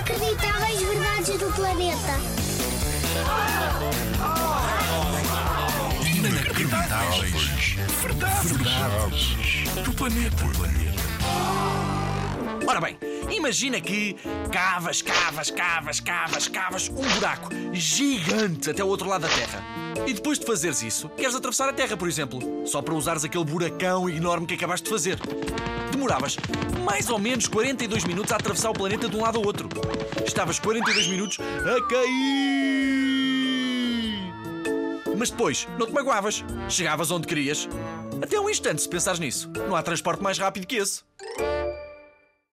Inacreditáveis verdades do planeta. Inacreditáveis. Verdades. Verdades do planeta. Ora bem, imagina que cavas, cavas, cavas, cavas, cavas um buraco gigante até o outro lado da Terra. E depois de fazeres isso, queres atravessar a Terra, por exemplo, só para usares aquele buracão enorme que acabaste de fazer. Demoravas mais ou menos 42 minutos a atravessar o planeta de um lado ao outro. Estavas 42 minutos a cair. Mas depois, não te magoavas. Chegavas onde querias. Até um instante, se pensares nisso. Não há transporte mais rápido que esse.